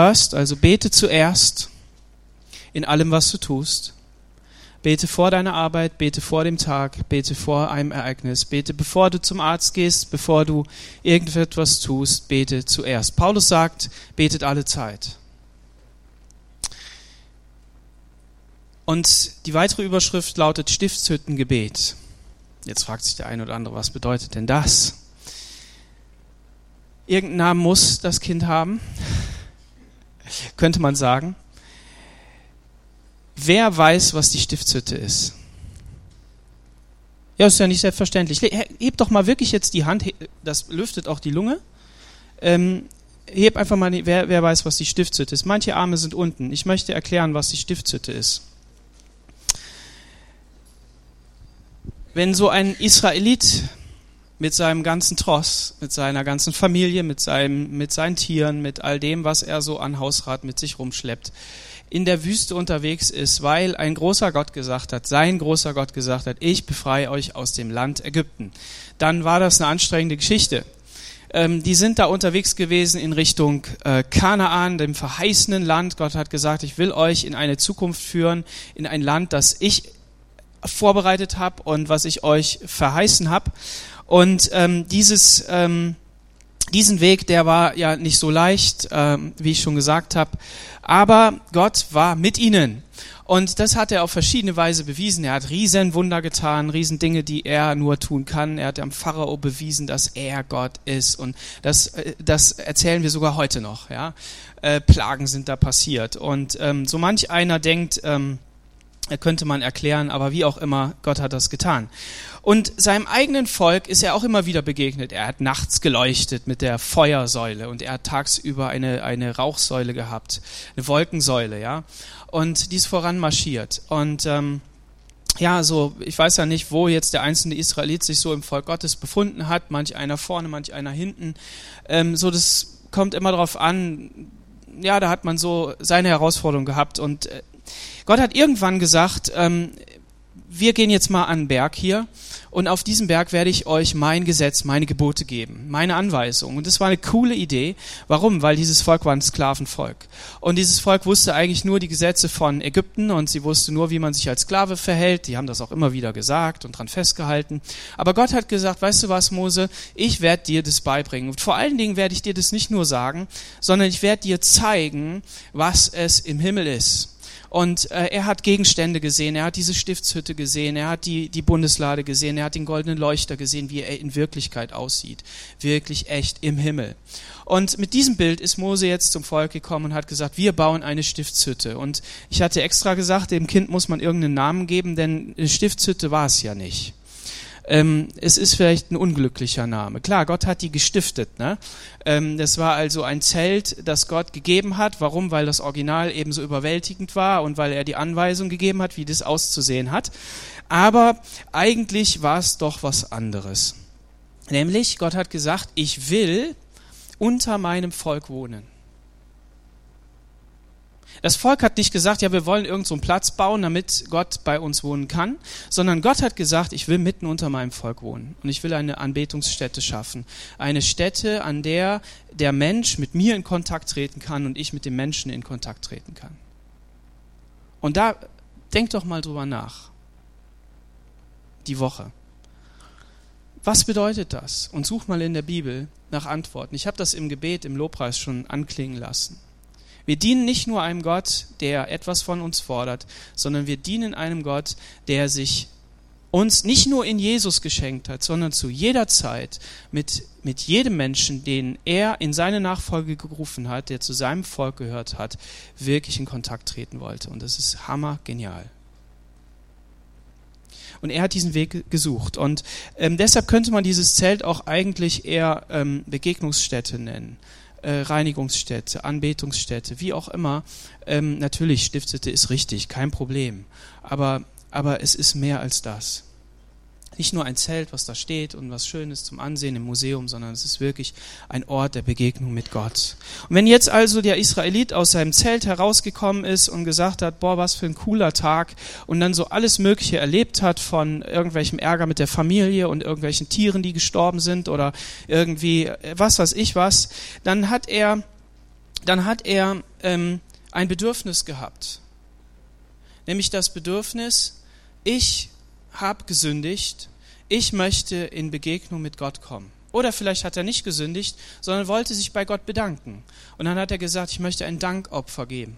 First, also bete zuerst in allem, was du tust. Bete vor deiner Arbeit, bete vor dem Tag, bete vor einem Ereignis, bete bevor du zum Arzt gehst, bevor du irgendetwas tust, bete zuerst. Paulus sagt, betet alle Zeit. Und die weitere Überschrift lautet Stiftshüttengebet. Jetzt fragt sich der eine oder andere, was bedeutet denn das? Irgendeinen Namen muss das Kind haben, könnte man sagen. Wer weiß, was die Stiftshütte ist? Ja, ist ja nicht selbstverständlich. Heb doch mal wirklich jetzt die Hand, das lüftet auch die Lunge. Ähm, heb einfach mal, wer, wer weiß, was die Stiftshütte ist. Manche Arme sind unten. Ich möchte erklären, was die Stiftshütte ist. Wenn so ein Israelit mit seinem ganzen Tross, mit seiner ganzen Familie, mit, seinem, mit seinen Tieren, mit all dem, was er so an Hausrat mit sich rumschleppt, in der Wüste unterwegs ist, weil ein großer Gott gesagt hat, sein großer Gott gesagt hat, ich befreie euch aus dem Land Ägypten, dann war das eine anstrengende Geschichte. Ähm, die sind da unterwegs gewesen in Richtung äh, Kanaan, dem verheißenen Land. Gott hat gesagt, ich will euch in eine Zukunft führen, in ein Land, das ich vorbereitet habe und was ich euch verheißen habe. Und ähm, dieses ähm, diesen Weg, der war ja nicht so leicht, ähm, wie ich schon gesagt habe, aber Gott war mit ihnen. Und das hat er auf verschiedene Weise bewiesen. Er hat Riesenwunder getan, Riesendinge, die er nur tun kann. Er hat am Pharao bewiesen, dass er Gott ist. Und das, äh, das erzählen wir sogar heute noch. Ja? Äh, Plagen sind da passiert. Und ähm, so manch einer denkt, ähm, könnte man erklären, aber wie auch immer, Gott hat das getan. Und seinem eigenen Volk ist er auch immer wieder begegnet. Er hat nachts geleuchtet mit der Feuersäule und er hat tagsüber eine, eine Rauchsäule gehabt, eine Wolkensäule, ja. Und die ist voran marschiert. Und ähm, ja, so, ich weiß ja nicht, wo jetzt der einzelne Israelit sich so im Volk Gottes befunden hat, manch einer vorne, manch einer hinten. Ähm, so, das kommt immer darauf an, ja, da hat man so seine Herausforderung gehabt und äh, Gott hat irgendwann gesagt, ähm, wir gehen jetzt mal an den Berg hier und auf diesem Berg werde ich euch mein Gesetz, meine Gebote geben, meine Anweisungen. Und das war eine coole Idee. Warum? Weil dieses Volk war ein Sklavenvolk. Und dieses Volk wusste eigentlich nur die Gesetze von Ägypten und sie wusste nur, wie man sich als Sklave verhält. Die haben das auch immer wieder gesagt und dran festgehalten. Aber Gott hat gesagt, weißt du was, Mose, ich werde dir das beibringen. Und vor allen Dingen werde ich dir das nicht nur sagen, sondern ich werde dir zeigen, was es im Himmel ist. Und äh, er hat Gegenstände gesehen, er hat diese Stiftshütte gesehen, er hat die, die Bundeslade gesehen, er hat den goldenen Leuchter gesehen, wie er in Wirklichkeit aussieht. Wirklich echt im Himmel. Und mit diesem Bild ist Mose jetzt zum Volk gekommen und hat gesagt, wir bauen eine Stiftshütte. Und ich hatte extra gesagt, dem Kind muss man irgendeinen Namen geben, denn eine Stiftshütte war es ja nicht ähm, es ist vielleicht ein unglücklicher Name. Klar, Gott hat die gestiftet. Ne? Ähm, das war also ein Zelt, das Gott gegeben hat. Warum? Weil das Original ebenso überwältigend war und weil er die Anweisung gegeben hat, wie das auszusehen hat. Aber eigentlich war es doch was anderes. Nämlich, Gott hat gesagt, ich will unter meinem Volk wohnen. Das Volk hat nicht gesagt, ja, wir wollen irgendeinen so Platz bauen, damit Gott bei uns wohnen kann, sondern Gott hat gesagt, ich will mitten unter meinem Volk wohnen und ich will eine Anbetungsstätte schaffen. Eine Stätte, an der der Mensch mit mir in Kontakt treten kann und ich mit dem Menschen in Kontakt treten kann. Und da, denk doch mal drüber nach. Die Woche. Was bedeutet das? Und such mal in der Bibel nach Antworten. Ich habe das im Gebet, im Lobpreis schon anklingen lassen. Wir dienen nicht nur einem Gott, der etwas von uns fordert, sondern wir dienen einem Gott, der sich uns nicht nur in Jesus geschenkt hat, sondern zu jeder Zeit mit, mit jedem Menschen, den er in seine Nachfolge gerufen hat, der zu seinem Volk gehört hat, wirklich in Kontakt treten wollte. Und das ist hammergenial. Und er hat diesen Weg gesucht. Und ähm, deshalb könnte man dieses Zelt auch eigentlich eher ähm, Begegnungsstätte nennen äh, Reinigungsstätte, Anbetungsstätte, wie auch immer. Ähm, natürlich, Stiftete ist richtig, kein Problem. Aber, aber es ist mehr als das nicht nur ein Zelt, was da steht und was schön ist zum Ansehen im Museum, sondern es ist wirklich ein Ort der Begegnung mit Gott. Und wenn jetzt also der Israelit aus seinem Zelt herausgekommen ist und gesagt hat, boah, was für ein cooler Tag und dann so alles Mögliche erlebt hat von irgendwelchem Ärger mit der Familie und irgendwelchen Tieren, die gestorben sind oder irgendwie was weiß ich was, dann hat er dann hat er ähm, ein Bedürfnis gehabt. Nämlich das Bedürfnis, ich habe gesündigt, ich möchte in Begegnung mit Gott kommen. Oder vielleicht hat er nicht gesündigt, sondern wollte sich bei Gott bedanken. Und dann hat er gesagt, ich möchte ein Dankopfer geben.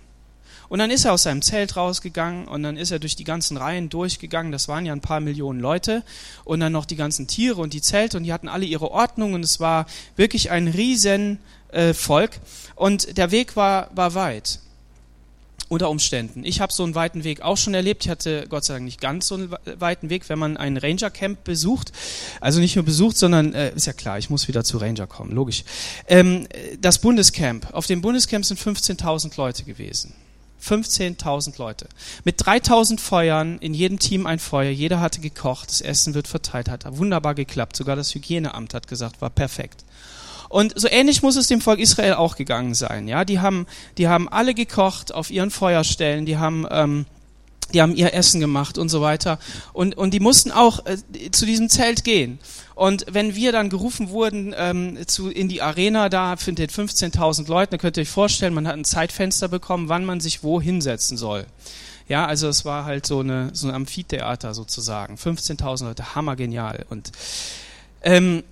Und dann ist er aus seinem Zelt rausgegangen und dann ist er durch die ganzen Reihen durchgegangen. Das waren ja ein paar Millionen Leute. Und dann noch die ganzen Tiere und die Zelte und die hatten alle ihre Ordnung und es war wirklich ein riesen äh. Und der Weg war, war weit unter Umständen. Ich habe so einen weiten Weg auch schon erlebt. Ich hatte Gott sei Dank nicht ganz so einen weiten Weg, wenn man ein Ranger Camp besucht. Also nicht nur besucht, sondern äh, ist ja klar, ich muss wieder zu Ranger kommen, logisch. Ähm, das Bundescamp. Auf dem Bundescamp sind 15.000 Leute gewesen. 15.000 Leute. Mit 3.000 Feuern, in jedem Team ein Feuer, jeder hatte gekocht, das Essen wird verteilt, hat wunderbar geklappt. Sogar das Hygieneamt hat gesagt, war perfekt. Und so ähnlich muss es dem Volk Israel auch gegangen sein. Ja, die haben, die haben alle gekocht auf ihren Feuerstellen, die haben ähm, die haben ihr Essen gemacht und so weiter. Und, und die mussten auch äh, zu diesem Zelt gehen. Und wenn wir dann gerufen wurden ähm, zu, in die Arena, da findet 15.000 Leute, dann könnt ihr euch vorstellen, man hat ein Zeitfenster bekommen, wann man sich wo hinsetzen soll. Ja, also es war halt so, eine, so ein Amphitheater sozusagen. 15.000 Leute, hammergenial. Und ähm,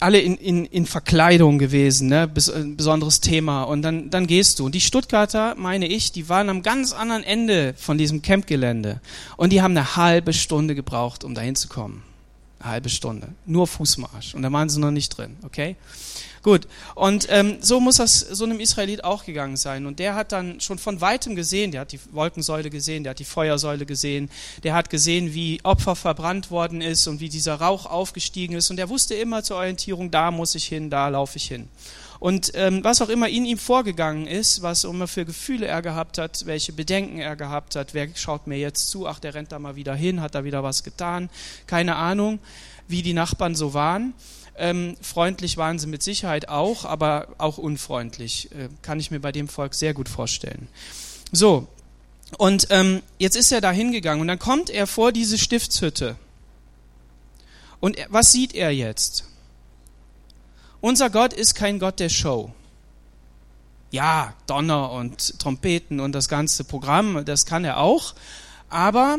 alle in, in, in Verkleidung gewesen, ne? Bes ein besonderes Thema. Und dann, dann gehst du. Und die Stuttgarter, meine ich, die waren am ganz anderen Ende von diesem Campgelände. Und die haben eine halbe Stunde gebraucht, um dahin zu kommen. Eine halbe Stunde. Nur Fußmarsch. Und da waren sie noch nicht drin, okay? Gut, und ähm, so muss das so einem Israelit auch gegangen sein. Und der hat dann schon von weitem gesehen, der hat die Wolkensäule gesehen, der hat die Feuersäule gesehen, der hat gesehen, wie Opfer verbrannt worden ist und wie dieser Rauch aufgestiegen ist. Und er wusste immer zur Orientierung, da muss ich hin, da laufe ich hin. Und ähm, was auch immer in ihm vorgegangen ist, was immer für Gefühle er gehabt hat, welche Bedenken er gehabt hat, wer schaut mir jetzt zu, ach, der rennt da mal wieder hin, hat da wieder was getan, keine Ahnung, wie die Nachbarn so waren. Ähm, freundlich waren sie mit Sicherheit auch, aber auch unfreundlich. Äh, kann ich mir bei dem Volk sehr gut vorstellen. So, und ähm, jetzt ist er da hingegangen und dann kommt er vor diese Stiftshütte. Und er, was sieht er jetzt? Unser Gott ist kein Gott der Show. Ja, Donner und Trompeten und das ganze Programm, das kann er auch. Aber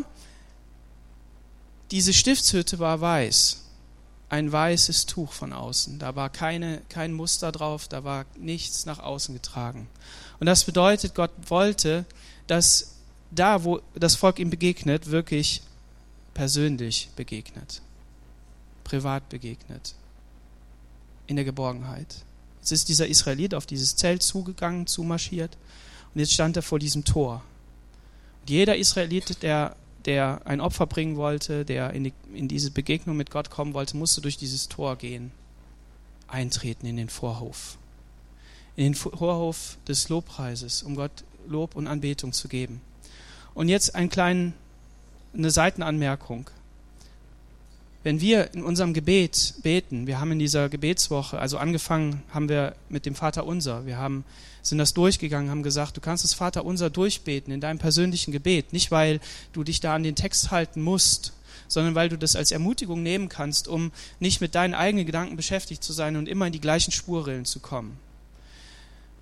diese Stiftshütte war weiß ein weißes Tuch von außen. Da war keine, kein Muster drauf, da war nichts nach außen getragen. Und das bedeutet, Gott wollte, dass da, wo das Volk ihm begegnet, wirklich persönlich begegnet, privat begegnet, in der Geborgenheit. Jetzt ist dieser Israelit auf dieses Zelt zugegangen, zumarschiert und jetzt stand er vor diesem Tor. Und jeder Israelit, der der ein Opfer bringen wollte, der in, die, in diese Begegnung mit Gott kommen wollte, musste durch dieses Tor gehen, eintreten in den Vorhof. In den Vorhof des Lobpreises, um Gott Lob und Anbetung zu geben. Und jetzt ein klein, eine Seitenanmerkung. Wenn wir in unserem Gebet beten, wir haben in dieser Gebetswoche, also angefangen haben wir mit dem Vater Unser, wir haben, sind das durchgegangen, haben gesagt, du kannst das Vater Unser durchbeten in deinem persönlichen Gebet, nicht weil du dich da an den Text halten musst, sondern weil du das als Ermutigung nehmen kannst, um nicht mit deinen eigenen Gedanken beschäftigt zu sein und immer in die gleichen Spurrillen zu kommen.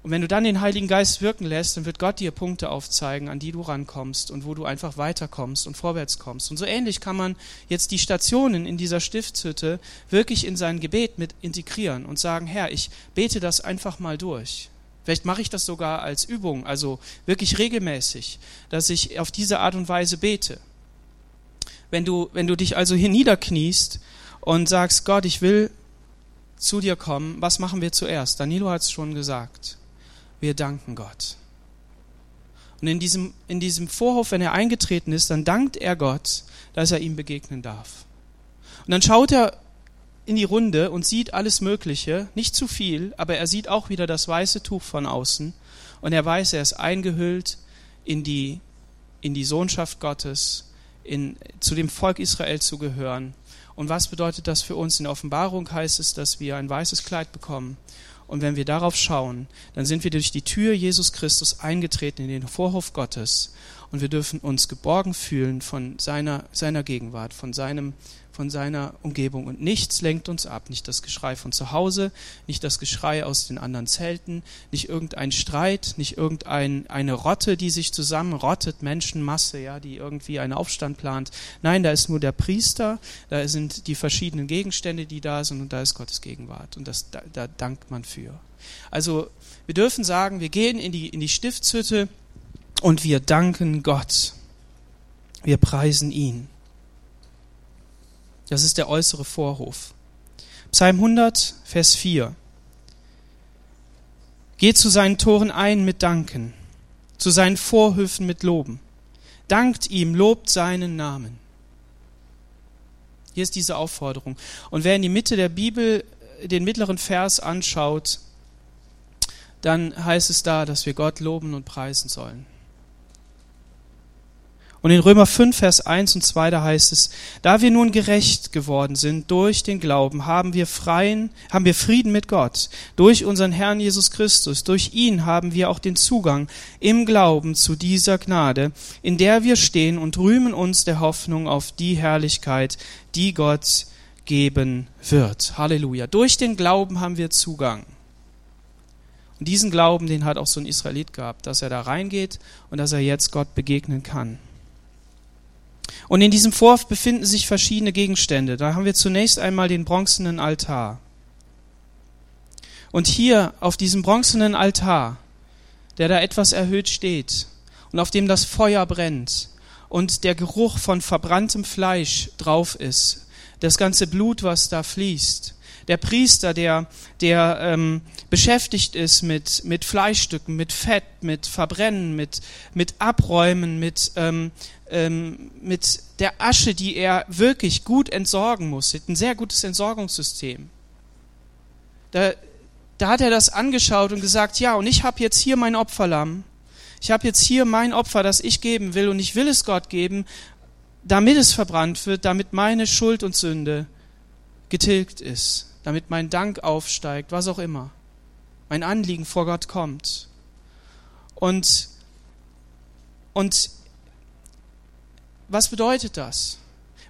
Und wenn du dann den Heiligen Geist wirken lässt, dann wird Gott dir Punkte aufzeigen, an die du rankommst und wo du einfach weiterkommst und vorwärts kommst. Und so ähnlich kann man jetzt die Stationen in dieser Stiftshütte wirklich in sein Gebet mit integrieren und sagen, Herr, ich bete das einfach mal durch. Vielleicht mache ich das sogar als Übung, also wirklich regelmäßig, dass ich auf diese Art und Weise bete. Wenn du, wenn du dich also hier niederkniest und sagst, Gott, ich will zu dir kommen, was machen wir zuerst? Danilo hat es schon gesagt wir danken Gott. Und in diesem, in diesem Vorhof, wenn er eingetreten ist, dann dankt er Gott, dass er ihm begegnen darf. Und dann schaut er in die Runde und sieht alles Mögliche, nicht zu viel, aber er sieht auch wieder das weiße Tuch von außen und er weiß, er ist eingehüllt in die, in die Sohnschaft Gottes, in, zu dem Volk Israel zu gehören. Und was bedeutet das für uns? In der Offenbarung heißt es, dass wir ein weißes Kleid bekommen und wenn wir darauf schauen, dann sind wir durch die Tür Jesus Christus eingetreten in den Vorhof Gottes. und wir dürfen uns geborgen fühlen von seiner, seiner Gegenwart, von seinem, von seiner Umgebung. Und nichts lenkt uns ab. Nicht das Geschrei von zu Hause, nicht das Geschrei aus den anderen Zelten, nicht irgendein Streit, nicht irgendeine Rotte, die sich zusammenrottet, Menschenmasse, ja, die irgendwie einen Aufstand plant. Nein, da ist nur der Priester, da sind die verschiedenen Gegenstände, die da sind, und da ist Gottes Gegenwart. Und das, da, da dankt man für. Also, wir dürfen sagen, wir gehen in die, in die Stiftshütte und wir danken Gott. Wir preisen ihn. Das ist der äußere Vorhof. Psalm 100, Vers 4. Geht zu seinen Toren ein mit Danken, zu seinen Vorhöfen mit Loben. Dankt ihm, lobt seinen Namen. Hier ist diese Aufforderung. Und wer in die Mitte der Bibel den mittleren Vers anschaut, dann heißt es da, dass wir Gott loben und preisen sollen. Und in Römer 5, Vers 1 und 2, da heißt es, da wir nun gerecht geworden sind durch den Glauben, haben wir freien, haben wir Frieden mit Gott. Durch unseren Herrn Jesus Christus, durch ihn haben wir auch den Zugang im Glauben zu dieser Gnade, in der wir stehen und rühmen uns der Hoffnung auf die Herrlichkeit, die Gott geben wird. Halleluja. Durch den Glauben haben wir Zugang. Und diesen Glauben, den hat auch so ein Israelit gehabt, dass er da reingeht und dass er jetzt Gott begegnen kann. Und in diesem Vorhof befinden sich verschiedene Gegenstände. Da haben wir zunächst einmal den bronzenen Altar. Und hier auf diesem bronzenen Altar, der da etwas erhöht steht und auf dem das Feuer brennt und der Geruch von verbranntem Fleisch drauf ist, das ganze Blut, was da fließt, der Priester, der, der ähm, beschäftigt ist mit, mit Fleischstücken, mit Fett, mit Verbrennen, mit, mit Abräumen, mit, ähm, ähm, mit der Asche, die er wirklich gut entsorgen muss. Ein sehr gutes Entsorgungssystem. Da, da hat er das angeschaut und gesagt, ja, und ich habe jetzt hier mein Opferlamm. Ich habe jetzt hier mein Opfer, das ich geben will, und ich will es Gott geben, damit es verbrannt wird, damit meine Schuld und Sünde getilgt ist, damit mein Dank aufsteigt, was auch immer. Mein Anliegen vor Gott kommt. Und, und was bedeutet das?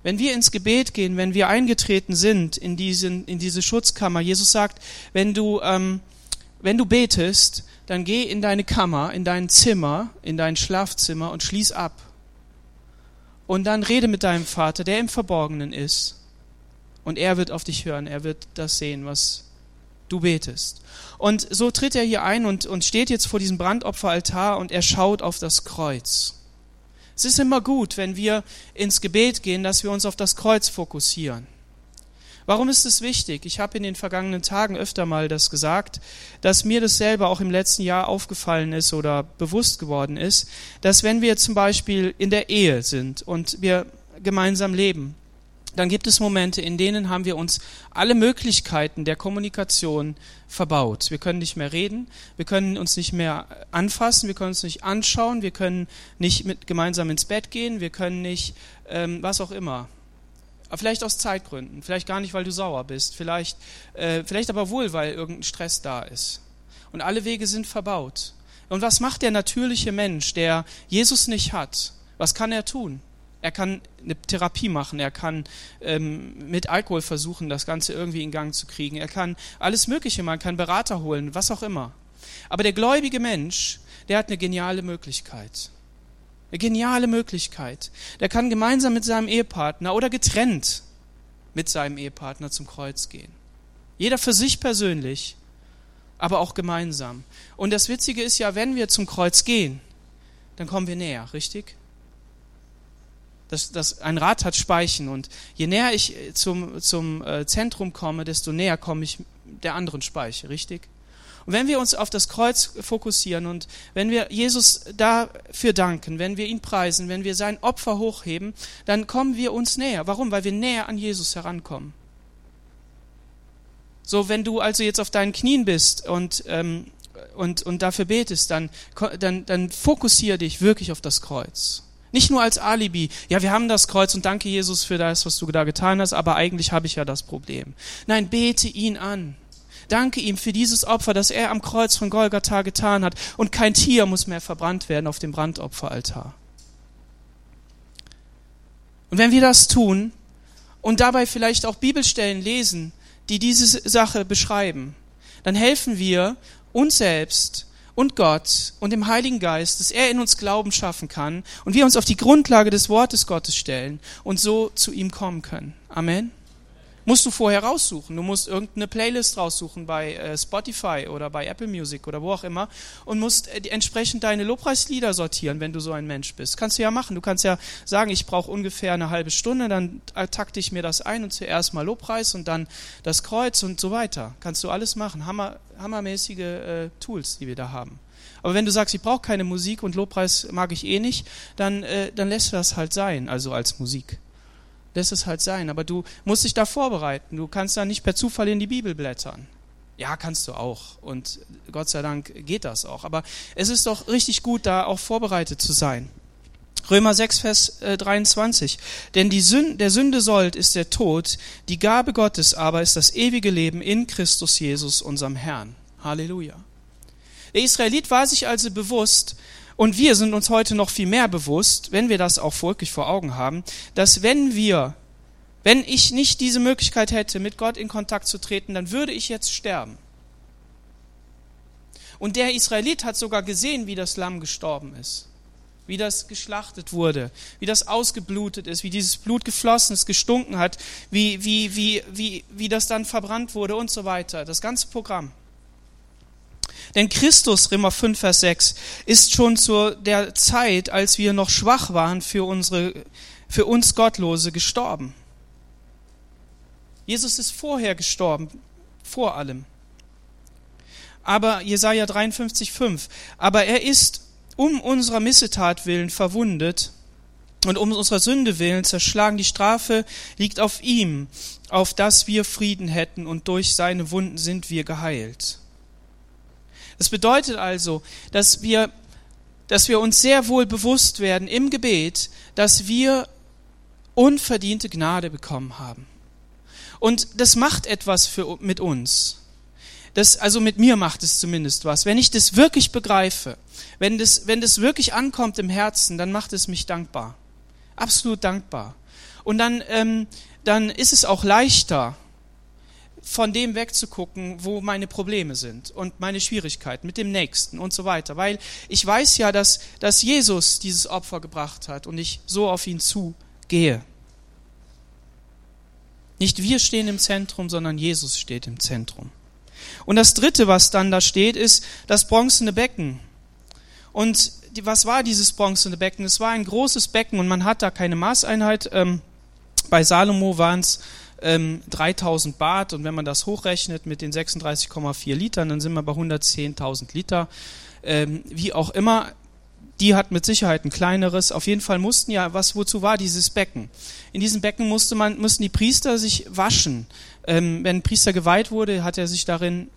Wenn wir ins Gebet gehen, wenn wir eingetreten sind in, diesen, in diese Schutzkammer, Jesus sagt, wenn du, ähm, wenn du betest, dann geh in deine Kammer, in dein Zimmer, in dein Schlafzimmer und schließ ab. Und dann rede mit deinem Vater, der im Verborgenen ist. Und er wird auf dich hören, er wird das sehen, was du betest. Und so tritt er hier ein und, und steht jetzt vor diesem Brandopferaltar und er schaut auf das Kreuz. Es ist immer gut, wenn wir ins Gebet gehen, dass wir uns auf das Kreuz fokussieren. Warum ist es wichtig? Ich habe in den vergangenen Tagen öfter mal das gesagt, dass mir das selber auch im letzten Jahr aufgefallen ist oder bewusst geworden ist, dass wenn wir zum Beispiel in der Ehe sind und wir gemeinsam leben, dann gibt es Momente, in denen haben wir uns alle Möglichkeiten der Kommunikation verbaut. Wir können nicht mehr reden, wir können uns nicht mehr anfassen, wir können uns nicht anschauen, wir können nicht mit gemeinsam ins Bett gehen, wir können nicht, ähm, was auch immer. Vielleicht aus Zeitgründen, vielleicht gar nicht, weil du sauer bist, vielleicht, äh, vielleicht aber wohl, weil irgendein Stress da ist. Und alle Wege sind verbaut. Und was macht der natürliche Mensch, der Jesus nicht hat? Was kann er tun? Er kann eine Therapie machen, er kann ähm, mit Alkohol versuchen, das Ganze irgendwie in Gang zu kriegen, er kann alles Mögliche machen, kann Berater holen, was auch immer. Aber der gläubige Mensch, der hat eine geniale Möglichkeit. Eine geniale Möglichkeit. Der kann gemeinsam mit seinem Ehepartner oder getrennt mit seinem Ehepartner zum Kreuz gehen. Jeder für sich persönlich, aber auch gemeinsam. Und das Witzige ist ja, wenn wir zum Kreuz gehen, dann kommen wir näher, richtig? Das, das, ein Rad hat Speichen und je näher ich zum, zum äh, Zentrum komme, desto näher komme ich der anderen Speiche, richtig? Und wenn wir uns auf das Kreuz fokussieren und wenn wir Jesus dafür danken, wenn wir ihn preisen, wenn wir sein Opfer hochheben, dann kommen wir uns näher. Warum? Weil wir näher an Jesus herankommen. So, wenn du also jetzt auf deinen Knien bist und, ähm, und, und dafür betest, dann, dann, dann fokussiere dich wirklich auf das Kreuz. Nicht nur als Alibi, ja, wir haben das Kreuz und danke Jesus für das, was du da getan hast, aber eigentlich habe ich ja das Problem. Nein, bete ihn an. Danke ihm für dieses Opfer, das er am Kreuz von Golgatha getan hat und kein Tier muss mehr verbrannt werden auf dem Brandopferaltar. Und wenn wir das tun und dabei vielleicht auch Bibelstellen lesen, die diese Sache beschreiben, dann helfen wir uns selbst und Gott und dem Heiligen Geist, dass er in uns Glauben schaffen kann und wir uns auf die Grundlage des Wortes Gottes stellen und so zu ihm kommen können. Amen musst du vorher raussuchen. Du musst irgendeine Playlist raussuchen bei äh, Spotify oder bei Apple Music oder wo auch immer und musst äh, entsprechend deine Lobpreislieder sortieren, wenn du so ein Mensch bist. Kannst du ja machen. Du kannst ja sagen, ich brauche ungefähr eine halbe Stunde, dann takte ich mir das ein und zuerst mal Lobpreis und dann das Kreuz und so weiter. Kannst du alles machen. Hammer, hammermäßige äh, Tools, die wir da haben. Aber wenn du sagst, ich brauche keine Musik und Lobpreis mag ich eh nicht, dann, äh, dann lässt du das halt sein, also als Musik lässt es halt sein. Aber du musst dich da vorbereiten. Du kannst da nicht per Zufall in die Bibel blättern. Ja, kannst du auch. Und Gott sei Dank geht das auch. Aber es ist doch richtig gut, da auch vorbereitet zu sein. Römer 6, Vers 23. Äh, Denn die Sünde, der Sünde Sold ist der Tod, die Gabe Gottes aber ist das ewige Leben in Christus Jesus, unserem Herrn. Halleluja. Der Israelit war sich also bewusst, und wir sind uns heute noch viel mehr bewusst, wenn wir das auch wirklich vor Augen haben, dass wenn wir, wenn ich nicht diese Möglichkeit hätte, mit Gott in Kontakt zu treten, dann würde ich jetzt sterben. Und der Israelit hat sogar gesehen, wie das Lamm gestorben ist, wie das geschlachtet wurde, wie das ausgeblutet ist, wie dieses Blut geflossen ist, gestunken hat, wie, wie, wie, wie, wie das dann verbrannt wurde und so weiter. Das ganze Programm. Denn Christus, Römer 5, Vers 6, ist schon zu der Zeit, als wir noch schwach waren, für, unsere, für uns Gottlose gestorben. Jesus ist vorher gestorben, vor allem. Aber Jesaja 53, 5. Aber er ist um unserer Missetat willen verwundet und um unserer Sünde willen zerschlagen. Die Strafe liegt auf ihm, auf dass wir Frieden hätten und durch seine Wunden sind wir geheilt. Das bedeutet also, dass wir, dass wir uns sehr wohl bewusst werden im Gebet, dass wir unverdiente Gnade bekommen haben. Und das macht etwas für, mit uns. Das, also mit mir macht es zumindest was. Wenn ich das wirklich begreife, wenn das, wenn das wirklich ankommt im Herzen, dann macht es mich dankbar. Absolut dankbar. Und dann, ähm, dann ist es auch leichter, von dem wegzugucken, wo meine Probleme sind und meine Schwierigkeiten mit dem Nächsten und so weiter. Weil ich weiß ja, dass, dass Jesus dieses Opfer gebracht hat und ich so auf ihn zugehe. Nicht wir stehen im Zentrum, sondern Jesus steht im Zentrum. Und das Dritte, was dann da steht, ist das bronzene Becken. Und was war dieses bronzene Becken? Es war ein großes Becken und man hat da keine Maßeinheit. Ähm, bei Salomo waren es ähm, 3000 Bart und wenn man das hochrechnet mit den 36,4 Litern, dann sind wir bei 110.000 Liter. Ähm, wie auch immer, die hat mit Sicherheit ein kleineres. Auf jeden Fall mussten ja, was wozu war dieses Becken? In diesem Becken musste man, mussten die Priester sich waschen. Ähm, wenn ein Priester geweiht wurde, hat er sich darin,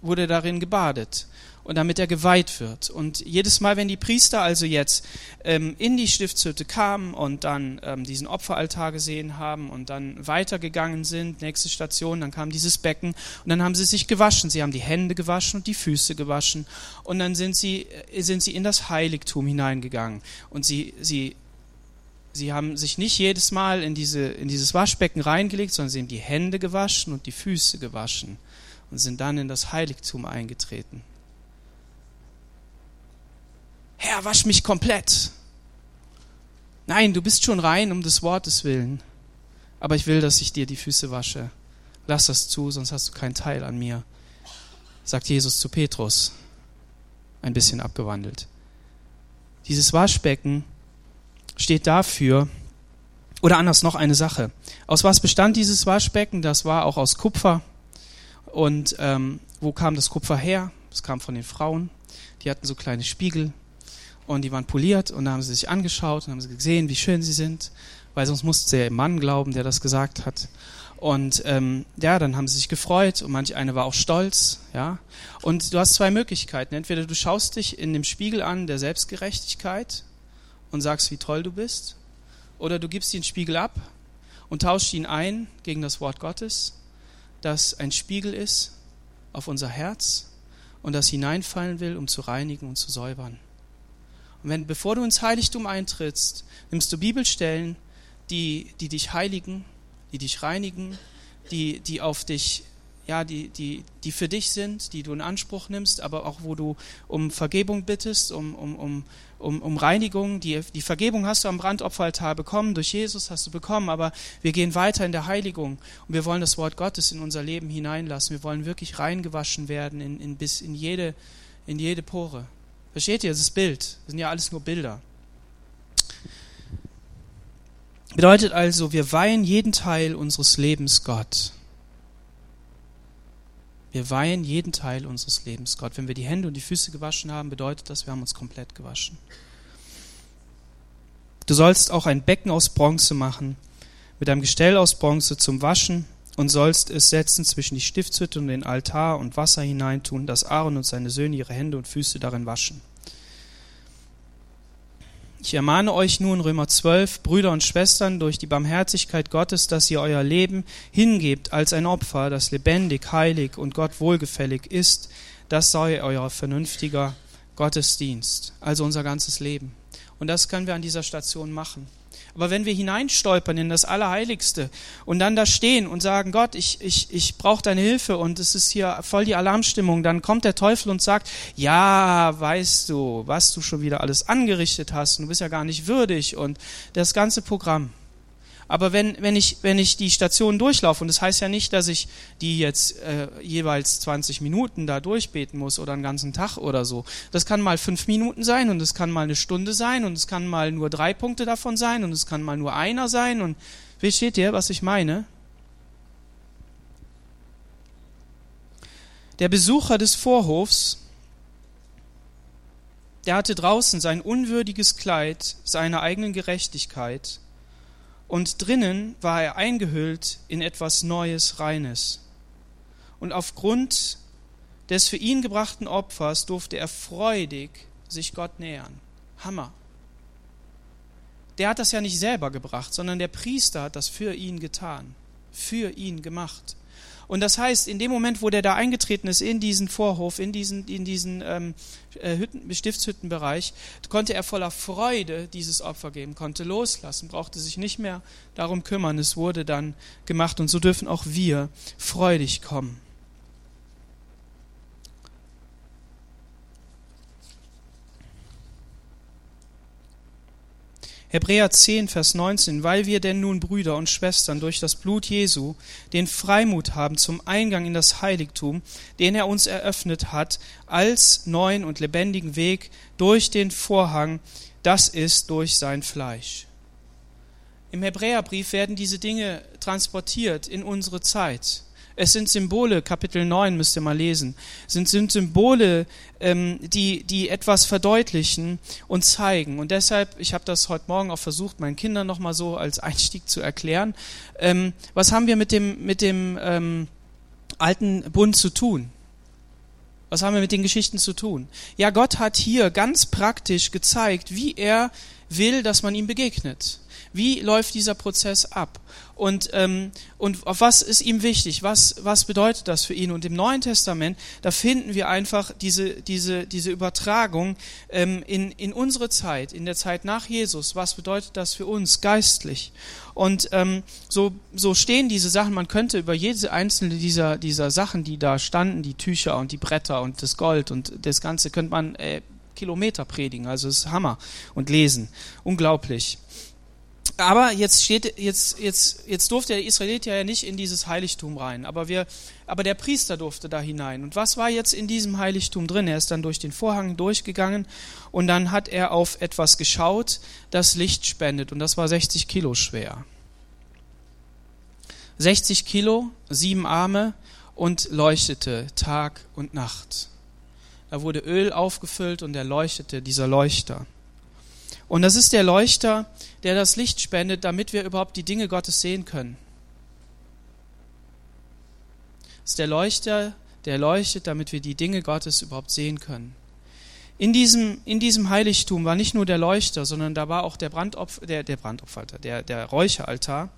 wurde darin gebadet und damit er geweiht wird. Und jedes Mal, wenn die Priester also jetzt ähm, in die Stiftshütte kamen und dann ähm, diesen Opferaltar gesehen haben und dann weitergegangen sind, nächste Station, dann kam dieses Becken und dann haben sie sich gewaschen. Sie haben die Hände gewaschen und die Füße gewaschen und dann sind sie, äh, sind sie in das Heiligtum hineingegangen und sie, sie Sie haben sich nicht jedes Mal in, diese, in dieses Waschbecken reingelegt, sondern sie haben die Hände gewaschen und die Füße gewaschen und sind dann in das Heiligtum eingetreten. Herr, wasch mich komplett. Nein, du bist schon rein um des Wortes willen. Aber ich will, dass ich dir die Füße wasche. Lass das zu, sonst hast du keinen Teil an mir, sagt Jesus zu Petrus. Ein bisschen abgewandelt. Dieses Waschbecken steht dafür, oder anders noch eine Sache. Aus was bestand dieses Waschbecken? Das war auch aus Kupfer. Und ähm, wo kam das Kupfer her? Das kam von den Frauen. Die hatten so kleine Spiegel und die waren poliert und da haben sie sich angeschaut und haben sie gesehen, wie schön sie sind, weil sonst musste im Mann glauben, der das gesagt hat. Und ähm, ja, dann haben sie sich gefreut und manch eine war auch stolz, ja. Und du hast zwei Möglichkeiten. Entweder du schaust dich in dem Spiegel an der Selbstgerechtigkeit und sagst, wie toll du bist, oder du gibst den Spiegel ab und tauschst ihn ein gegen das Wort Gottes, das ein Spiegel ist auf unser Herz und das hineinfallen will, um zu reinigen und zu säubern. Und wenn, bevor du ins Heiligtum eintrittst, nimmst du Bibelstellen, die, die dich heiligen, die dich reinigen, die, die auf dich, ja, die, die, die für dich sind, die du in Anspruch nimmst, aber auch wo du um Vergebung bittest, um, um, um, um, um Reinigung. Die, die Vergebung hast du am Brandopferaltar bekommen, durch Jesus hast du bekommen, aber wir gehen weiter in der Heiligung und wir wollen das Wort Gottes in unser Leben hineinlassen. Wir wollen wirklich reingewaschen werden in, in, bis in jede, in jede Pore. Versteht ihr, das ist Bild. Das sind ja alles nur Bilder. Bedeutet also, wir weihen jeden Teil unseres Lebens Gott. Wir weihen jeden Teil unseres Lebens Gott. Wenn wir die Hände und die Füße gewaschen haben, bedeutet das, wir haben uns komplett gewaschen. Du sollst auch ein Becken aus Bronze machen, mit einem Gestell aus Bronze zum Waschen und sollst es setzen zwischen die Stiftshütte und den Altar und Wasser hineintun, dass Aaron und seine Söhne ihre Hände und Füße darin waschen. Ich ermahne euch nun, Römer 12, Brüder und Schwestern, durch die Barmherzigkeit Gottes, dass ihr euer Leben hingebt als ein Opfer, das lebendig, heilig und Gott wohlgefällig ist. Das sei euer vernünftiger Gottesdienst, also unser ganzes Leben. Und das können wir an dieser Station machen. Aber wenn wir hineinstolpern in das Allerheiligste und dann da stehen und sagen, Gott, ich, ich, ich brauche deine Hilfe und es ist hier voll die Alarmstimmung, dann kommt der Teufel und sagt, ja, weißt du, was du schon wieder alles angerichtet hast du bist ja gar nicht würdig und das ganze Programm. Aber wenn, wenn, ich, wenn ich die Station durchlaufe, und das heißt ja nicht, dass ich die jetzt äh, jeweils 20 Minuten da durchbeten muss oder einen ganzen Tag oder so. Das kann mal fünf Minuten sein und es kann mal eine Stunde sein und es kann mal nur drei Punkte davon sein und es kann mal nur einer sein. Und versteht ihr, was ich meine? Der Besucher des Vorhofs, der hatte draußen sein unwürdiges Kleid seiner eigenen Gerechtigkeit und drinnen war er eingehüllt in etwas Neues, Reines. Und aufgrund des für ihn gebrachten Opfers durfte er freudig sich Gott nähern. Hammer. Der hat das ja nicht selber gebracht, sondern der Priester hat das für ihn getan, für ihn gemacht. Und das heißt, in dem Moment, wo der da eingetreten ist in diesen Vorhof, in diesen, in diesen ähm, äh, Hütten, Stiftshüttenbereich, konnte er voller Freude dieses Opfer geben, konnte loslassen, brauchte sich nicht mehr darum kümmern. Es wurde dann gemacht und so dürfen auch wir freudig kommen. Hebräer 10, Vers 19, weil wir denn nun Brüder und Schwestern durch das Blut Jesu den Freimut haben zum Eingang in das Heiligtum, den er uns eröffnet hat, als neuen und lebendigen Weg durch den Vorhang, das ist durch sein Fleisch. Im Hebräerbrief werden diese Dinge transportiert in unsere Zeit. Es sind Symbole, Kapitel 9 müsst ihr mal lesen, sind, sind Symbole, ähm, die, die etwas verdeutlichen und zeigen. Und deshalb, ich habe das heute Morgen auch versucht, meinen Kindern nochmal so als Einstieg zu erklären. Ähm, was haben wir mit dem, mit dem ähm, alten Bund zu tun? Was haben wir mit den Geschichten zu tun? Ja, Gott hat hier ganz praktisch gezeigt, wie er will, dass man ihm begegnet. Wie läuft dieser Prozess ab? Und, ähm, und auf was ist ihm wichtig? Was, was bedeutet das für ihn? Und im Neuen Testament, da finden wir einfach diese, diese, diese Übertragung ähm, in, in unsere Zeit, in der Zeit nach Jesus. Was bedeutet das für uns geistlich? Und ähm, so, so stehen diese Sachen, man könnte über jede einzelne dieser, dieser Sachen, die da standen, die Tücher und die Bretter und das Gold und das Ganze, könnte man äh, Kilometer predigen. Also es ist Hammer und lesen. Unglaublich aber jetzt steht, jetzt, jetzt, jetzt durfte der Israelit ja nicht in dieses Heiligtum rein. Aber wir, aber der Priester durfte da hinein. Und was war jetzt in diesem Heiligtum drin? Er ist dann durch den Vorhang durchgegangen und dann hat er auf etwas geschaut, das Licht spendet. Und das war 60 Kilo schwer. 60 Kilo, sieben Arme und leuchtete Tag und Nacht. Da wurde Öl aufgefüllt und er leuchtete, dieser Leuchter. Und das ist der Leuchter, der das Licht spendet, damit wir überhaupt die Dinge Gottes sehen können. Das ist der Leuchter, der leuchtet, damit wir die Dinge Gottes überhaupt sehen können. In diesem, in diesem Heiligtum war nicht nur der Leuchter, sondern da war auch der Brandopfer, der, der Brandopferaltar, der, der Räucheraltar.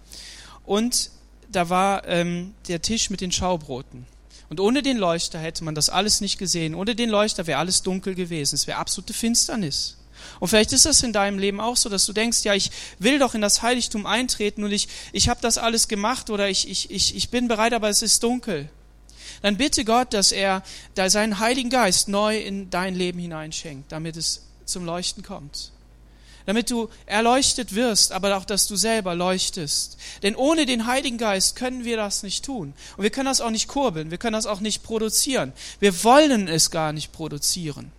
Und da war ähm, der Tisch mit den Schaubroten. Und ohne den Leuchter hätte man das alles nicht gesehen. Ohne den Leuchter wäre alles dunkel gewesen. Es wäre absolute Finsternis. Und vielleicht ist das in deinem Leben auch so, dass du denkst, ja, ich will doch in das Heiligtum eintreten und ich, ich habe das alles gemacht oder ich, ich, ich, ich bin bereit, aber es ist dunkel. Dann bitte Gott, dass er da seinen Heiligen Geist neu in dein Leben hineinschenkt, damit es zum Leuchten kommt damit du erleuchtet wirst, aber auch, dass du selber leuchtest. Denn ohne den Heiligen Geist können wir das nicht tun. Und wir können das auch nicht kurbeln, wir können das auch nicht produzieren. Wir wollen es gar nicht produzieren,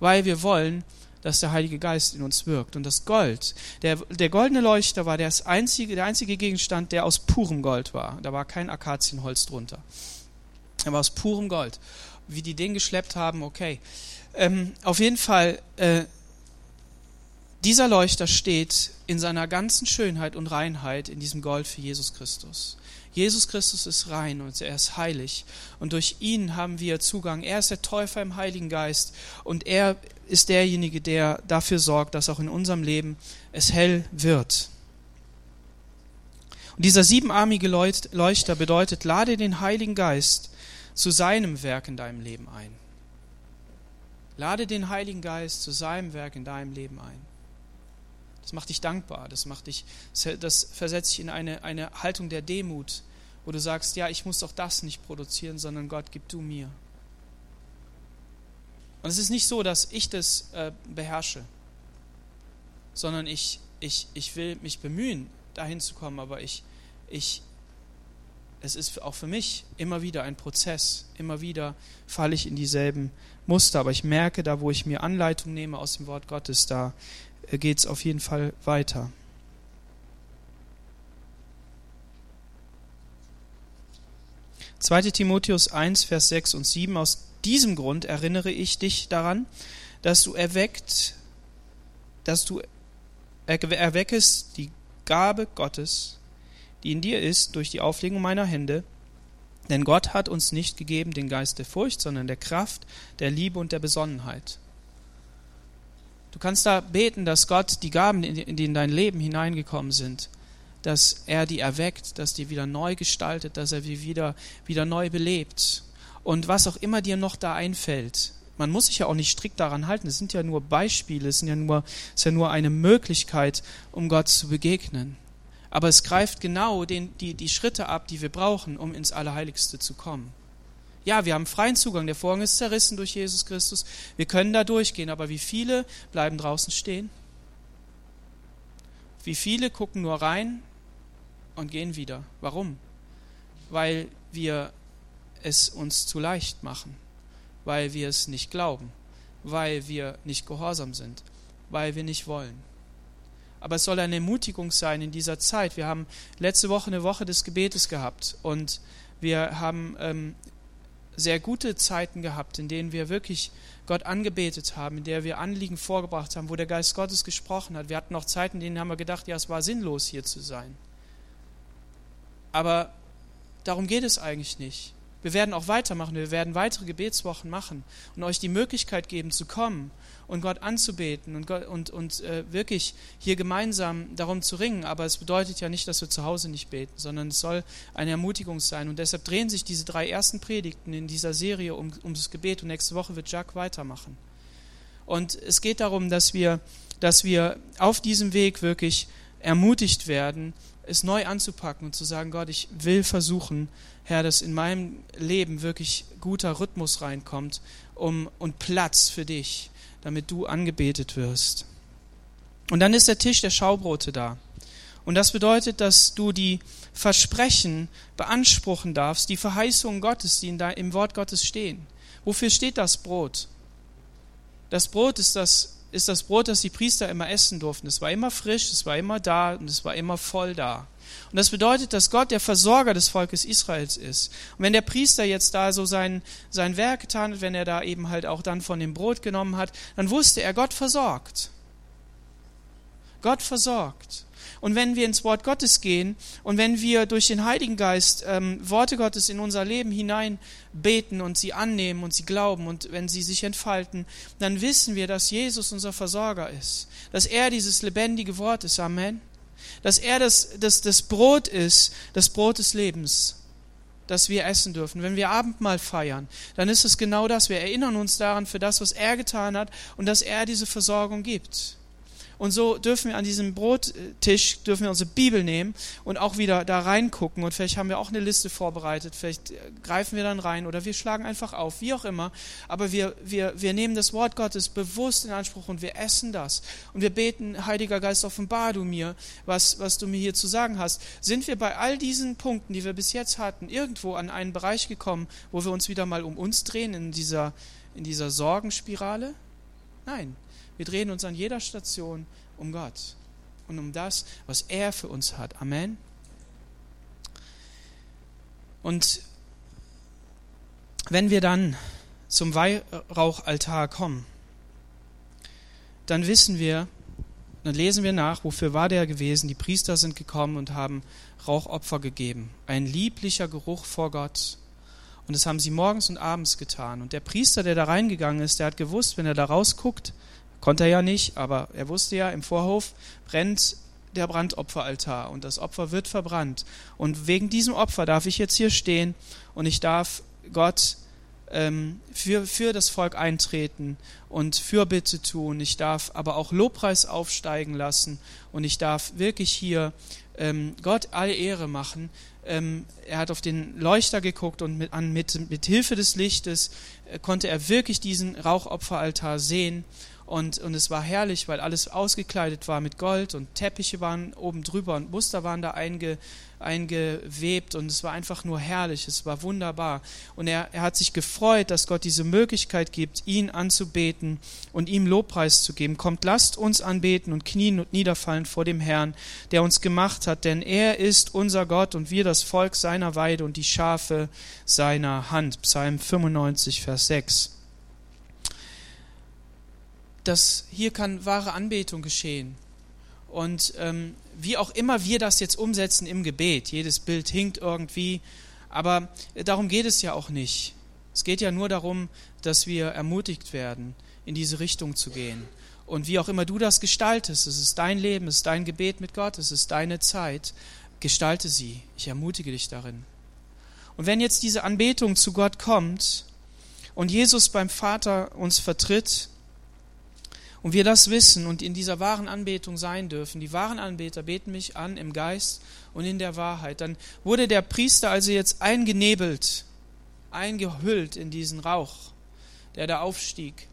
weil wir wollen, dass der Heilige Geist in uns wirkt. Und das Gold, der, der goldene Leuchter war das einzige, der einzige Gegenstand, der aus purem Gold war. Da war kein Akazienholz drunter. Er war aus purem Gold. Wie die den geschleppt haben, okay. Ähm, auf jeden Fall äh, dieser Leuchter steht in seiner ganzen Schönheit und Reinheit in diesem Gold für Jesus Christus. Jesus Christus ist rein und er ist heilig. Und durch ihn haben wir Zugang. Er ist der Täufer im Heiligen Geist. Und er ist derjenige, der dafür sorgt, dass auch in unserem Leben es hell wird. Und dieser siebenarmige Leuchter bedeutet, lade den Heiligen Geist zu seinem Werk in deinem Leben ein. Lade den Heiligen Geist zu seinem Werk in deinem Leben ein. Das macht dich dankbar, das macht dich, das versetzt dich in eine, eine Haltung der Demut, wo du sagst, ja, ich muss auch das nicht produzieren, sondern Gott, gib du mir. Und es ist nicht so, dass ich das äh, beherrsche, sondern ich, ich, ich will mich bemühen, dahin zu kommen, aber ich, ich, es ist auch für mich immer wieder ein Prozess. Immer wieder falle ich in dieselben Muster, aber ich merke, da wo ich mir Anleitung nehme aus dem Wort Gottes, da geht es auf jeden Fall weiter. Zweite Timotheus 1, Vers 6 und 7. Aus diesem Grund erinnere ich dich daran, dass du erweckt, dass du erweckest die Gabe Gottes, die in dir ist, durch die Auflegung meiner Hände. Denn Gott hat uns nicht gegeben den Geist der Furcht, sondern der Kraft, der Liebe und der Besonnenheit. Du kannst da beten, dass Gott die Gaben, die in dein Leben hineingekommen sind, dass er die erweckt, dass die wieder neu gestaltet, dass er sie wieder, wieder neu belebt. Und was auch immer dir noch da einfällt, man muss sich ja auch nicht strikt daran halten, es sind ja nur Beispiele, es, sind ja nur, es ist ja nur eine Möglichkeit, um Gott zu begegnen. Aber es greift genau den, die, die Schritte ab, die wir brauchen, um ins Allerheiligste zu kommen. Ja, wir haben freien Zugang. Der Vorhang ist zerrissen durch Jesus Christus. Wir können da durchgehen, aber wie viele bleiben draußen stehen? Wie viele gucken nur rein und gehen wieder? Warum? Weil wir es uns zu leicht machen, weil wir es nicht glauben, weil wir nicht gehorsam sind, weil wir nicht wollen. Aber es soll eine Ermutigung sein in dieser Zeit. Wir haben letzte Woche eine Woche des Gebetes gehabt und wir haben ähm, sehr gute Zeiten gehabt, in denen wir wirklich Gott angebetet haben, in der wir Anliegen vorgebracht haben, wo der Geist Gottes gesprochen hat. Wir hatten auch Zeiten, in denen haben wir gedacht, ja, es war sinnlos, hier zu sein. Aber darum geht es eigentlich nicht. Wir werden auch weitermachen, wir werden weitere Gebetswochen machen und euch die Möglichkeit geben zu kommen und Gott anzubeten und, Gott, und, und äh, wirklich hier gemeinsam darum zu ringen. Aber es bedeutet ja nicht, dass wir zu Hause nicht beten, sondern es soll eine Ermutigung sein. Und deshalb drehen sich diese drei ersten Predigten in dieser Serie um, um das Gebet. Und nächste Woche wird Jacques weitermachen. Und es geht darum, dass wir, dass wir auf diesem Weg wirklich ermutigt werden, es neu anzupacken und zu sagen, Gott, ich will versuchen, Herr, dass in meinem Leben wirklich guter Rhythmus reinkommt um, und Platz für dich damit du angebetet wirst. Und dann ist der Tisch der Schaubrote da. Und das bedeutet, dass du die Versprechen beanspruchen darfst, die Verheißungen Gottes, die in da, im Wort Gottes stehen. Wofür steht das Brot? Das Brot ist das, ist das Brot, das die Priester immer essen durften. Es war immer frisch, es war immer da und es war immer voll da. Und das bedeutet, dass Gott der Versorger des Volkes Israels ist. Und wenn der Priester jetzt da so sein, sein Werk getan hat, wenn er da eben halt auch dann von dem Brot genommen hat, dann wusste er, Gott versorgt. Gott versorgt. Und wenn wir ins Wort Gottes gehen und wenn wir durch den Heiligen Geist ähm, Worte Gottes in unser Leben hinein beten und sie annehmen und sie glauben und wenn sie sich entfalten, dann wissen wir, dass Jesus unser Versorger ist, dass er dieses lebendige Wort ist. Amen dass er das, das, das Brot ist, das Brot des Lebens, dass wir essen dürfen. Wenn wir Abendmahl feiern, dann ist es genau das. Wir erinnern uns daran für das, was er getan hat und dass er diese Versorgung gibt. Und so dürfen wir an diesem Brottisch, dürfen wir unsere Bibel nehmen und auch wieder da reingucken. Und vielleicht haben wir auch eine Liste vorbereitet. Vielleicht greifen wir dann rein oder wir schlagen einfach auf, wie auch immer. Aber wir, wir, wir nehmen das Wort Gottes bewusst in Anspruch und wir essen das. Und wir beten, Heiliger Geist, offenbar du mir, was, was du mir hier zu sagen hast. Sind wir bei all diesen Punkten, die wir bis jetzt hatten, irgendwo an einen Bereich gekommen, wo wir uns wieder mal um uns drehen in dieser, in dieser Sorgenspirale? Nein, wir drehen uns an jeder Station um Gott und um das, was er für uns hat. Amen. Und wenn wir dann zum Weihrauchaltar kommen, dann wissen wir, dann lesen wir nach, wofür war der gewesen? Die Priester sind gekommen und haben Rauchopfer gegeben. Ein lieblicher Geruch vor Gott. Und das haben sie morgens und abends getan. Und der Priester, der da reingegangen ist, der hat gewusst, wenn er da rausguckt, Konnte er ja nicht, aber er wusste ja, im Vorhof brennt der Brandopferaltar und das Opfer wird verbrannt. Und wegen diesem Opfer darf ich jetzt hier stehen und ich darf Gott ähm, für, für das Volk eintreten und Fürbitte tun. Ich darf aber auch Lobpreis aufsteigen lassen und ich darf wirklich hier ähm, Gott alle Ehre machen. Ähm, er hat auf den Leuchter geguckt und mit, an, mit, mit Hilfe des Lichtes äh, konnte er wirklich diesen Rauchopferaltar sehen und, und es war herrlich, weil alles ausgekleidet war mit Gold und Teppiche waren oben drüber und Muster waren da einge, eingewebt und es war einfach nur herrlich, es war wunderbar. Und er, er hat sich gefreut, dass Gott diese Möglichkeit gibt, ihn anzubeten und ihm Lobpreis zu geben. Kommt, lasst uns anbeten und knien und niederfallen vor dem Herrn, der uns gemacht hat, denn er ist unser Gott und wir das Volk seiner Weide und die Schafe seiner Hand. Psalm 95, Vers 6 dass hier kann wahre Anbetung geschehen. Und ähm, wie auch immer wir das jetzt umsetzen im Gebet, jedes Bild hinkt irgendwie, aber darum geht es ja auch nicht. Es geht ja nur darum, dass wir ermutigt werden, in diese Richtung zu gehen. Und wie auch immer du das gestaltest, es ist dein Leben, es ist dein Gebet mit Gott, es ist deine Zeit, gestalte sie. Ich ermutige dich darin. Und wenn jetzt diese Anbetung zu Gott kommt und Jesus beim Vater uns vertritt, und wir das wissen und in dieser wahren Anbetung sein dürfen, die wahren Anbeter beten mich an im Geist und in der Wahrheit, dann wurde der Priester also jetzt eingenebelt, eingehüllt in diesen Rauch, der da aufstieg.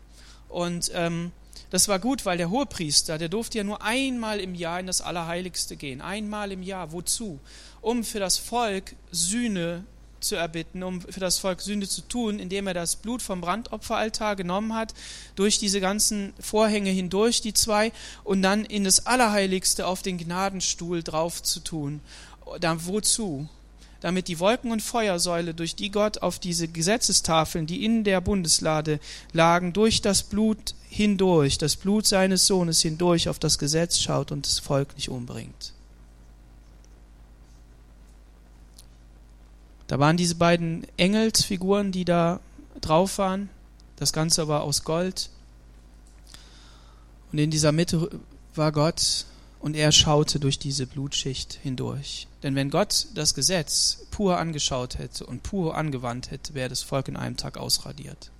Und ähm, das war gut, weil der Hohepriester, der durfte ja nur einmal im Jahr in das Allerheiligste gehen. Einmal im Jahr. Wozu? Um für das Volk Sühne zu erbitten, um für das Volk Sünde zu tun, indem er das Blut vom Brandopferaltar genommen hat, durch diese ganzen Vorhänge hindurch, die zwei, und dann in das Allerheiligste auf den Gnadenstuhl drauf zu tun. Da, wozu? Damit die Wolken- und Feuersäule, durch die Gott auf diese Gesetzestafeln, die in der Bundeslade lagen, durch das Blut hindurch, das Blut seines Sohnes hindurch auf das Gesetz schaut und das Volk nicht umbringt. Da waren diese beiden Engelsfiguren, die da drauf waren. Das Ganze war aus Gold. Und in dieser Mitte war Gott und er schaute durch diese Blutschicht hindurch. Denn wenn Gott das Gesetz pur angeschaut hätte und pur angewandt hätte, wäre das Volk in einem Tag ausradiert.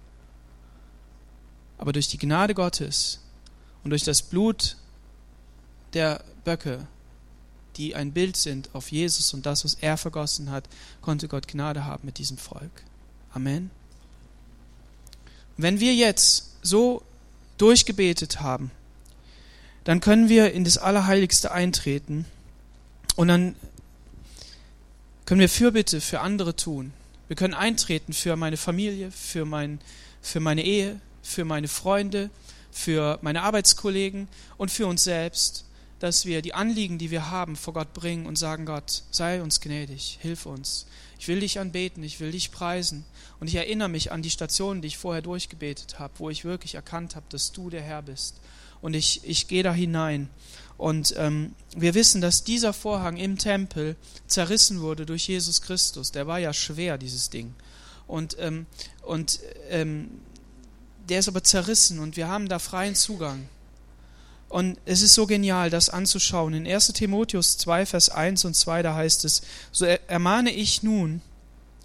Aber durch die Gnade Gottes und durch das Blut der Böcke die ein Bild sind auf Jesus und das, was er vergossen hat, konnte Gott Gnade haben mit diesem Volk. Amen. Wenn wir jetzt so durchgebetet haben, dann können wir in das Allerheiligste eintreten und dann können wir Fürbitte für andere tun. Wir können eintreten für meine Familie, für, mein, für meine Ehe, für meine Freunde, für meine Arbeitskollegen und für uns selbst dass wir die Anliegen, die wir haben, vor Gott bringen und sagen, Gott, sei uns gnädig, hilf uns. Ich will dich anbeten, ich will dich preisen. Und ich erinnere mich an die Stationen, die ich vorher durchgebetet habe, wo ich wirklich erkannt habe, dass du der Herr bist. Und ich, ich gehe da hinein. Und ähm, wir wissen, dass dieser Vorhang im Tempel zerrissen wurde durch Jesus Christus. Der war ja schwer, dieses Ding. Und, ähm, und ähm, der ist aber zerrissen und wir haben da freien Zugang. Und es ist so genial, das anzuschauen. In 1 Timotheus 2, Vers 1 und 2, da heißt es, so ermahne ich nun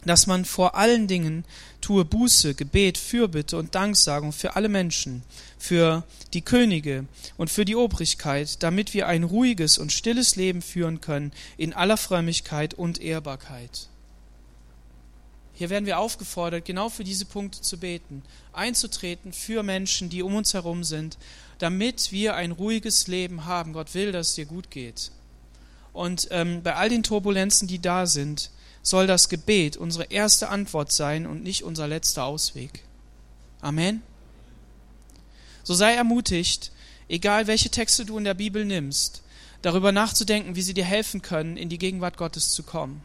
dass man vor allen Dingen tue Buße, Gebet, Fürbitte und Danksagung für alle Menschen, für die Könige und für die Obrigkeit, damit wir ein ruhiges und stilles Leben führen können in aller Frömmigkeit und Ehrbarkeit. Hier werden wir aufgefordert, genau für diese Punkte zu beten, einzutreten für Menschen, die um uns herum sind, damit wir ein ruhiges Leben haben. Gott will, dass es dir gut geht. Und ähm, bei all den Turbulenzen, die da sind, soll das Gebet unsere erste Antwort sein und nicht unser letzter Ausweg. Amen. So sei ermutigt, egal welche Texte du in der Bibel nimmst, darüber nachzudenken, wie sie dir helfen können, in die Gegenwart Gottes zu kommen.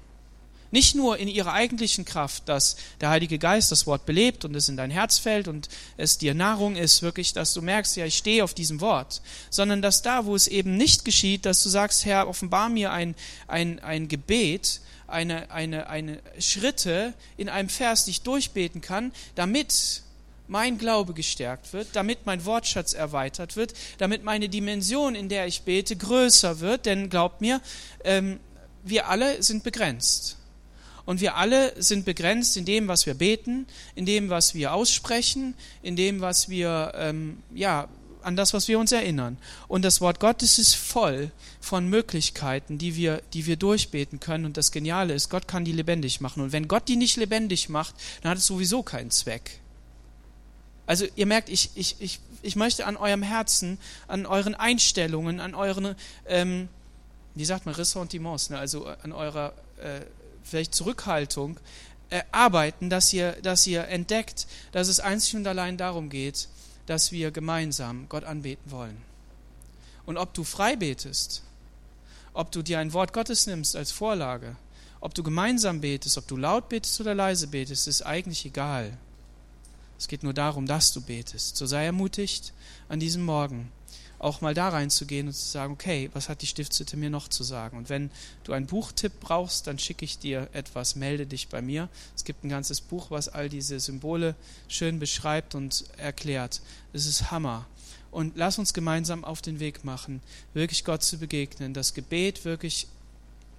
Nicht nur in ihrer eigentlichen Kraft, dass der Heilige Geist das Wort belebt und es in dein Herz fällt und es dir Nahrung ist, wirklich, dass du merkst, ja, ich stehe auf diesem Wort, sondern dass da, wo es eben nicht geschieht, dass du sagst, Herr, offenbar mir ein, ein, ein Gebet, eine, eine, eine Schritte in einem Vers, die ich durchbeten kann, damit mein Glaube gestärkt wird, damit mein Wortschatz erweitert wird, damit meine Dimension, in der ich bete, größer wird, denn glaubt mir, ähm, wir alle sind begrenzt. Und wir alle sind begrenzt in dem, was wir beten, in dem, was wir aussprechen, in dem, was wir ähm, ja, an das, was wir uns erinnern. Und das Wort Gottes ist voll von Möglichkeiten, die wir, die wir durchbeten können. Und das Geniale ist, Gott kann die lebendig machen. Und wenn Gott die nicht lebendig macht, dann hat es sowieso keinen Zweck. Also ihr merkt, ich, ich, ich, ich möchte an eurem Herzen, an euren Einstellungen, an euren, ähm, wie sagt man, Ressentiments, ne? also an eurer äh, vielleicht Zurückhaltung, äh, arbeiten, dass ihr, dass ihr entdeckt, dass es einzig und allein darum geht, dass wir gemeinsam Gott anbeten wollen. Und ob du frei betest, ob du dir ein Wort Gottes nimmst als Vorlage, ob du gemeinsam betest, ob du laut betest oder leise betest, ist eigentlich egal. Es geht nur darum, dass du betest. So sei ermutigt an diesem Morgen auch mal da reinzugehen und zu sagen, okay, was hat die Stiftshütte mir noch zu sagen? Und wenn du einen Buchtipp brauchst, dann schicke ich dir etwas, melde dich bei mir. Es gibt ein ganzes Buch, was all diese Symbole schön beschreibt und erklärt. Es ist Hammer. Und lass uns gemeinsam auf den Weg machen, wirklich Gott zu begegnen, das Gebet wirklich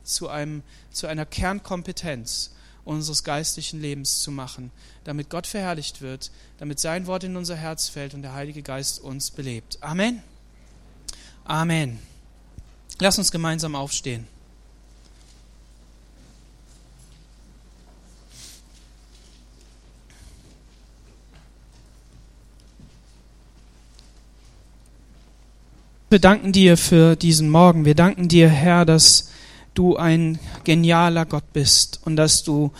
zu, einem, zu einer Kernkompetenz unseres geistlichen Lebens zu machen, damit Gott verherrlicht wird, damit sein Wort in unser Herz fällt und der Heilige Geist uns belebt. Amen. Amen. Lass uns gemeinsam aufstehen. Wir danken dir für diesen Morgen. Wir danken dir, Herr, dass du ein genialer Gott bist und dass du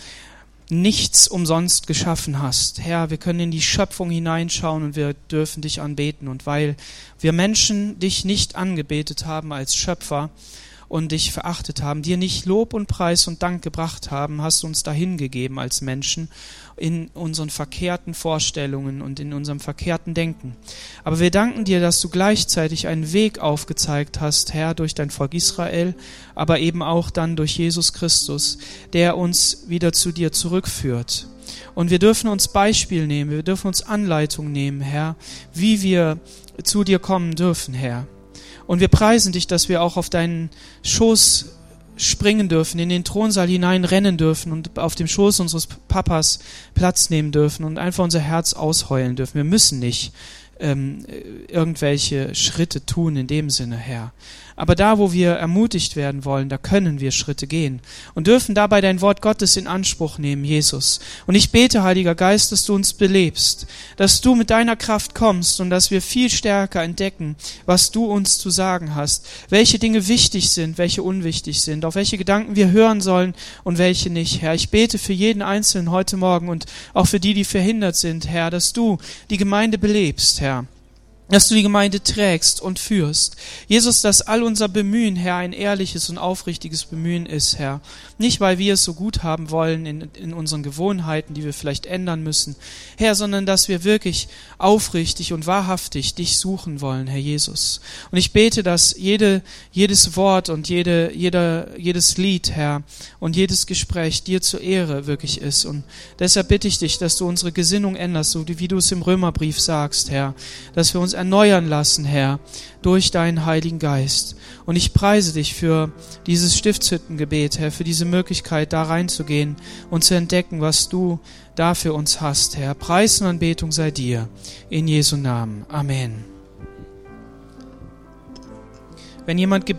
nichts umsonst geschaffen hast. Herr, wir können in die Schöpfung hineinschauen und wir dürfen dich anbeten. Und weil wir Menschen dich nicht angebetet haben als Schöpfer, und dich verachtet haben, dir nicht Lob und Preis und Dank gebracht haben, hast du uns dahin gegeben als Menschen in unseren verkehrten Vorstellungen und in unserem verkehrten Denken. Aber wir danken dir, dass du gleichzeitig einen Weg aufgezeigt hast, Herr, durch dein Volk Israel, aber eben auch dann durch Jesus Christus, der uns wieder zu dir zurückführt. Und wir dürfen uns Beispiel nehmen, wir dürfen uns Anleitung nehmen, Herr, wie wir zu dir kommen dürfen, Herr. Und wir preisen dich, dass wir auch auf deinen Schoß springen dürfen, in den Thronsaal hineinrennen dürfen und auf dem Schoß unseres Papas Platz nehmen dürfen und einfach unser Herz ausheulen dürfen. Wir müssen nicht ähm, irgendwelche Schritte tun in dem Sinne, Herr. Aber da, wo wir ermutigt werden wollen, da können wir Schritte gehen und dürfen dabei dein Wort Gottes in Anspruch nehmen, Jesus. Und ich bete, Heiliger Geist, dass du uns belebst, dass du mit deiner Kraft kommst und dass wir viel stärker entdecken, was du uns zu sagen hast, welche Dinge wichtig sind, welche unwichtig sind, auf welche Gedanken wir hören sollen und welche nicht, Herr. Ich bete für jeden Einzelnen heute Morgen und auch für die, die verhindert sind, Herr, dass du die Gemeinde belebst, Herr dass du die Gemeinde trägst und führst. Jesus, dass all unser Bemühen, Herr, ein ehrliches und aufrichtiges Bemühen ist, Herr. Nicht, weil wir es so gut haben wollen in, in unseren Gewohnheiten, die wir vielleicht ändern müssen, Herr, sondern dass wir wirklich aufrichtig und wahrhaftig dich suchen wollen, Herr Jesus. Und ich bete, dass jede, jedes Wort und jede, jeder, jedes Lied, Herr, und jedes Gespräch dir zur Ehre wirklich ist. Und deshalb bitte ich dich, dass du unsere Gesinnung änderst, so wie du es im Römerbrief sagst, Herr, dass wir uns erneuern lassen, Herr, durch deinen Heiligen Geist. Und ich preise dich für dieses Stiftshüttengebet, Herr, für diese Möglichkeit, da reinzugehen und zu entdecken, was du da für uns hast, Herr. Preis und Anbetung sei dir. In Jesu Namen. Amen. Wenn jemand